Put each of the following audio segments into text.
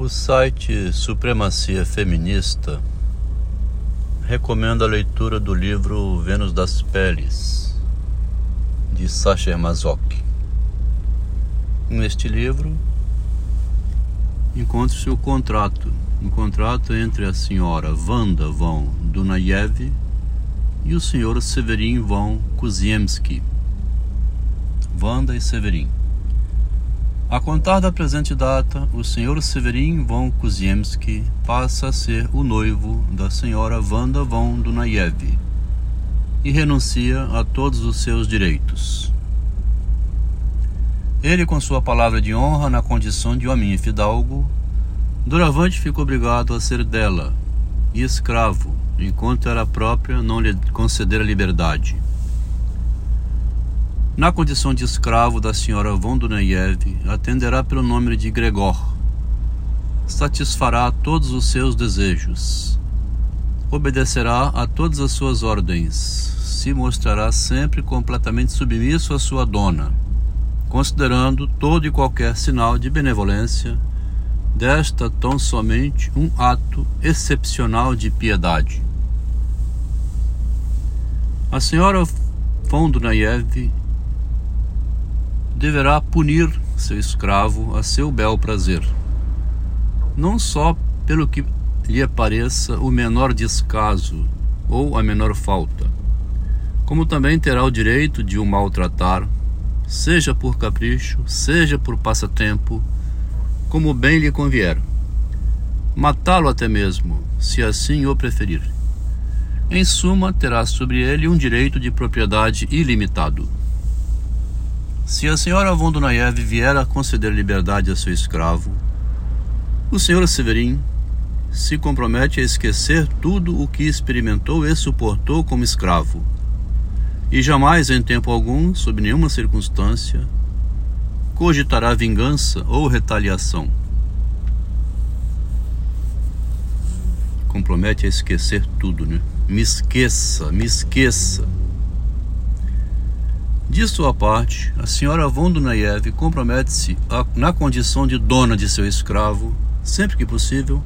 O site Supremacia Feminista recomenda a leitura do livro Vênus das Peles, de Sacher Masoch. Neste livro encontra-se o contrato, um contrato entre a senhora Wanda von Dunayev e o senhor Severin von Kuziemski. Wanda e Severin a contar da presente data, o senhor Severin von Kuziemski passa a ser o noivo da senhora Wanda von Dunayev e renuncia a todos os seus direitos. Ele, com sua palavra de honra na condição de homem fidalgo, doravante fica obrigado a ser dela e escravo, enquanto ela própria não lhe conceder a liberdade. Na condição de escravo da senhora von Dunayev, atenderá pelo nome de Gregor. Satisfará todos os seus desejos. Obedecerá a todas as suas ordens. Se mostrará sempre completamente submisso à sua dona, considerando todo e qualquer sinal de benevolência desta tão somente um ato excepcional de piedade. A senhora von Dunayev deverá punir seu escravo a seu bel prazer, não só pelo que lhe pareça o menor descaso ou a menor falta, como também terá o direito de o maltratar, seja por capricho, seja por passatempo, como bem lhe convier. Matá-lo até mesmo, se assim o preferir. Em suma, terá sobre ele um direito de propriedade ilimitado. Se a senhora von Dunayev vier a conceder liberdade a seu escravo, o senhor Severin se compromete a esquecer tudo o que experimentou e suportou como escravo, e jamais, em tempo algum, sob nenhuma circunstância, cogitará vingança ou retaliação. Compromete a esquecer tudo, né? Me esqueça, me esqueça. De sua parte, a senhora von Dunayev compromete-se na condição de dona de seu escravo, sempre que possível,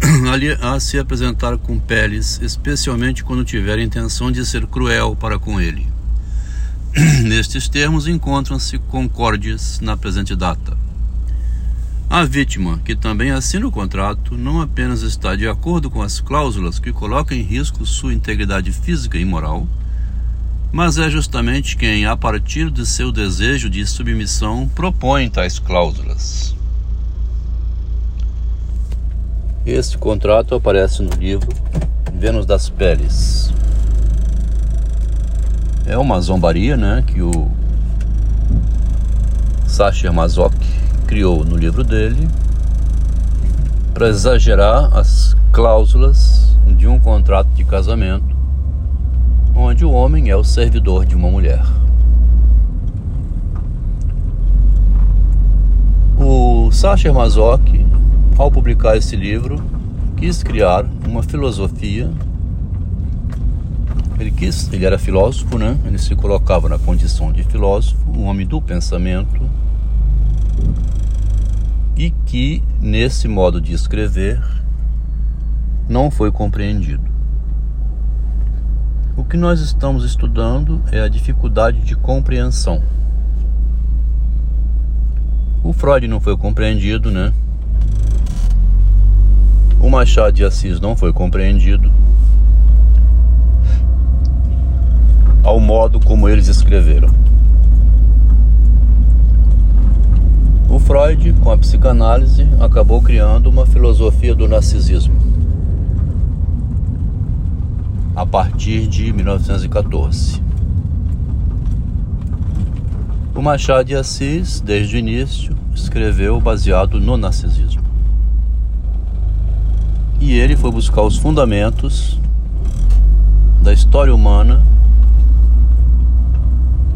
a se apresentar com peles, especialmente quando tiver intenção de ser cruel para com ele. Nestes termos encontram-se concórdias na presente data. A vítima, que também assina o contrato, não apenas está de acordo com as cláusulas que colocam em risco sua integridade física e moral, mas é justamente quem, a partir de seu desejo de submissão, propõe tais cláusulas. Este contrato aparece no livro Vênus das Peles. É uma zombaria né, que o Sacher Masoch criou no livro dele para exagerar as cláusulas de um contrato de casamento onde o homem é o servidor de uma mulher. O Sacher Masoch, ao publicar esse livro, quis criar uma filosofia. Ele quis, ele era filósofo, né? Ele se colocava na condição de filósofo, um homem do pensamento, e que nesse modo de escrever não foi compreendido. O que nós estamos estudando é a dificuldade de compreensão. O Freud não foi compreendido, né? O Machado de Assis não foi compreendido. Ao modo como eles escreveram. O Freud, com a psicanálise, acabou criando uma filosofia do narcisismo a partir de 1914. O Machado de Assis, desde o início, escreveu baseado no narcisismo. E ele foi buscar os fundamentos da história humana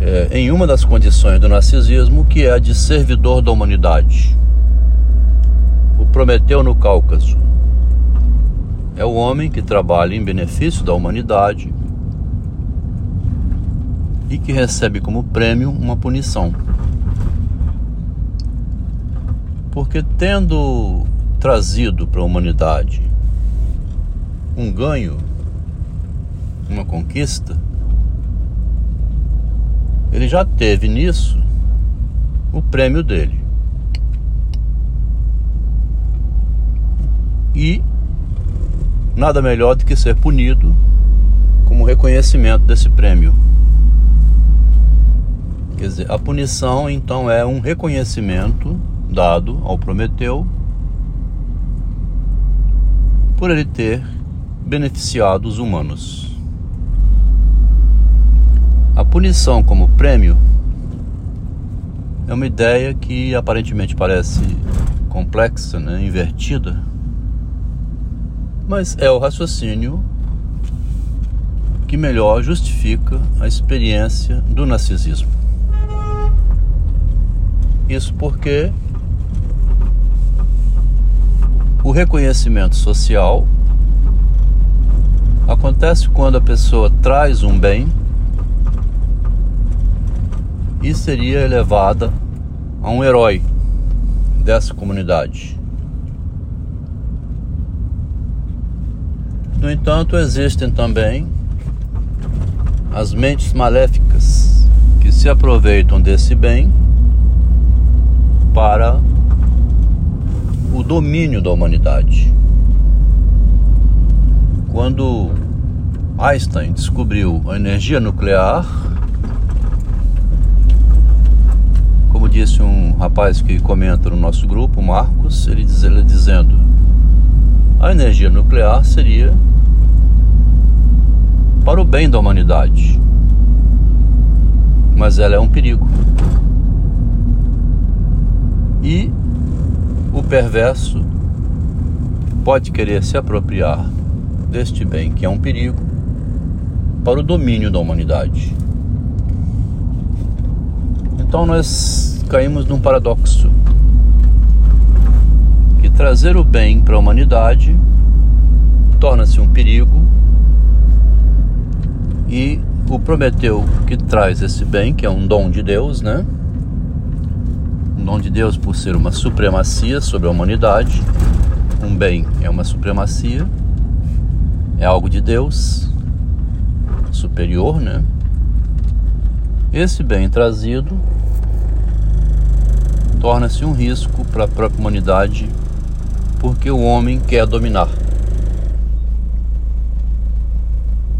é, em uma das condições do narcisismo, que é a de servidor da humanidade. O Prometeu no Cáucaso é o homem que trabalha em benefício da humanidade e que recebe como prêmio uma punição. Porque tendo trazido para a humanidade um ganho, uma conquista, ele já teve nisso o prêmio dele. E nada melhor do que ser punido como reconhecimento desse prêmio. Quer dizer, a punição então é um reconhecimento dado ao Prometeu por ele ter beneficiado os humanos. A punição como prêmio é uma ideia que aparentemente parece complexa, né, invertida, mas é o raciocínio que melhor justifica a experiência do narcisismo. Isso porque o reconhecimento social acontece quando a pessoa traz um bem e seria elevada a um herói dessa comunidade. No entanto, existem também as mentes maléficas que se aproveitam desse bem para o domínio da humanidade. Quando Einstein descobriu a energia nuclear, como disse um rapaz que comenta no nosso grupo, Marcos, ele diz ele dizendo: a energia nuclear seria para o bem da humanidade, mas ela é um perigo. E o perverso pode querer se apropriar deste bem que é um perigo para o domínio da humanidade. Então nós caímos num paradoxo trazer o bem para a humanidade torna-se um perigo e o Prometeu que traz esse bem, que é um dom de Deus, né? Um dom de Deus por ser uma supremacia sobre a humanidade. Um bem é uma supremacia, é algo de Deus, superior, né? Esse bem trazido torna-se um risco para a própria humanidade porque o homem quer dominar.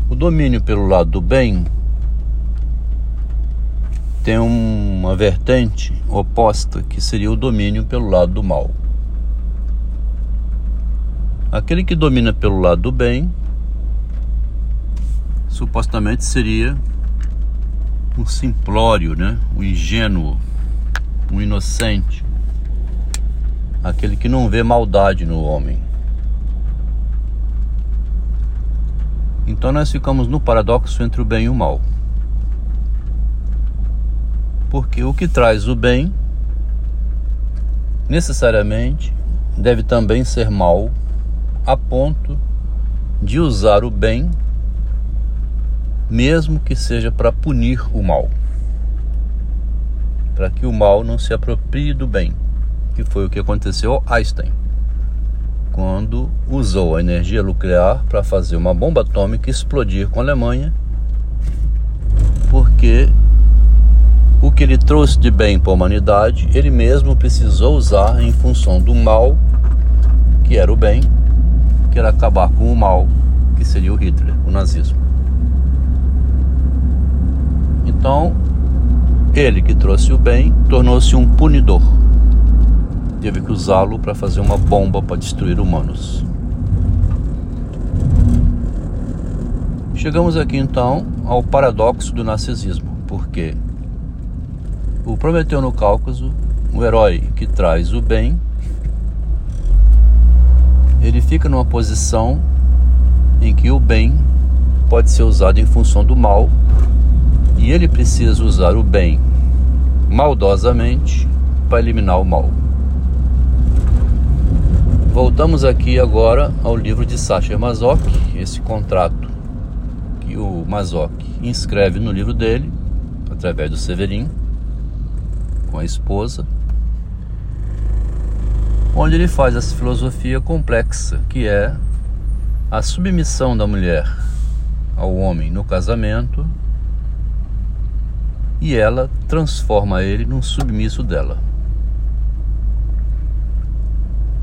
O domínio pelo lado do bem tem uma vertente oposta que seria o domínio pelo lado do mal. Aquele que domina pelo lado do bem supostamente seria um simplório, né? um ingênuo, um inocente, aquele que não vê maldade no homem. Então nós ficamos no paradoxo entre o bem e o mal. Porque o que traz o bem necessariamente deve também ser mal a ponto de usar o bem mesmo que seja para punir o mal. Para que o mal não se aproprie do bem, que foi o que aconteceu a Einstein, quando usou a energia nuclear para fazer uma bomba atômica explodir com a Alemanha, porque o que ele trouxe de bem para a humanidade, ele mesmo precisou usar em função do mal, que era o bem, que era acabar com o mal, que seria o Hitler, o nazismo. Então, ele que trouxe o bem tornou-se um punidor. Teve que usá-lo para fazer uma bomba para destruir humanos. Chegamos aqui então ao paradoxo do narcisismo, porque o Prometeu no Cáucaso, o herói que traz o bem, ele fica numa posição em que o bem pode ser usado em função do mal e ele precisa usar o bem maldosamente para eliminar o mal. Voltamos aqui agora ao livro de Sacher Mazoch, esse contrato que o Mazoch inscreve no livro dele, através do Severin, com a esposa, onde ele faz essa filosofia complexa, que é a submissão da mulher ao homem no casamento e ela transforma ele num submisso dela.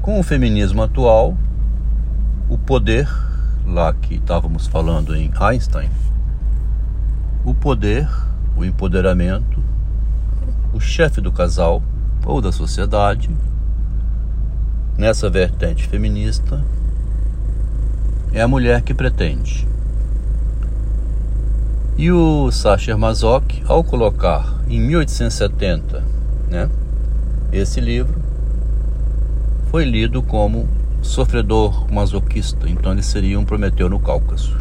Com o feminismo atual, o poder, lá que estávamos falando em Einstein, o poder, o empoderamento, o chefe do casal ou da sociedade, nessa vertente feminista, é a mulher que pretende. E o Sacher Mazoch, ao colocar em 1870 né, esse livro, foi lido como sofredor masoquista, então ele seria um Prometeu no Cáucaso.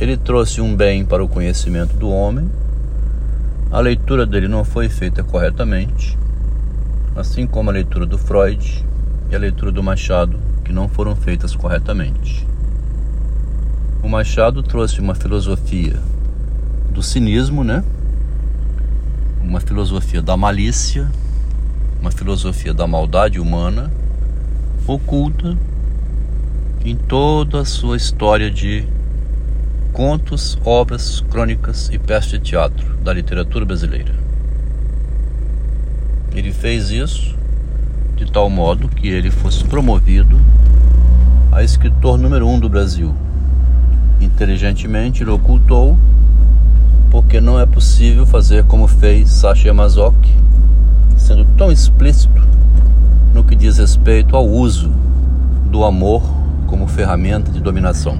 Ele trouxe um bem para o conhecimento do homem, a leitura dele não foi feita corretamente, assim como a leitura do Freud e a leitura do Machado, que não foram feitas corretamente. O Machado trouxe uma filosofia do cinismo, né? Uma filosofia da malícia, uma filosofia da maldade humana, oculta em toda a sua história de contos, obras, crônicas e peças de teatro da literatura brasileira. Ele fez isso de tal modo que ele fosse promovido a escritor número um do Brasil Inteligentemente ele ocultou, porque não é possível fazer como fez Sacha Yamazaki, sendo tão explícito no que diz respeito ao uso do amor como ferramenta de dominação.